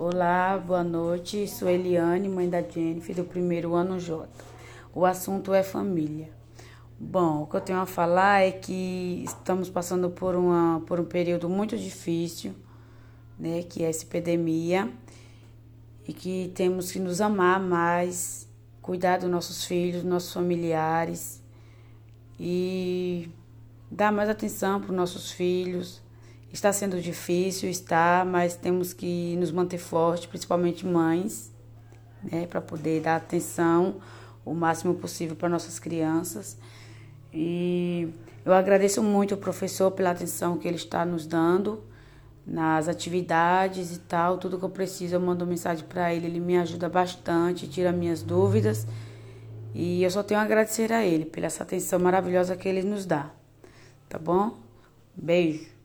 Olá, boa noite. Sou Eliane, mãe da Jennifer, do primeiro ano J. O assunto é família. Bom, o que eu tenho a falar é que estamos passando por, uma, por um período muito difícil, né, que é essa epidemia, e que temos que nos amar mais, cuidar dos nossos filhos, dos nossos familiares e dar mais atenção para os nossos filhos Está sendo difícil, está, mas temos que nos manter fortes, principalmente mães, né, para poder dar atenção o máximo possível para nossas crianças. E eu agradeço muito ao professor pela atenção que ele está nos dando nas atividades e tal, tudo que eu preciso, eu mando mensagem para ele, ele me ajuda bastante, tira minhas dúvidas. E eu só tenho a agradecer a ele pela essa atenção maravilhosa que ele nos dá. Tá bom? Beijo.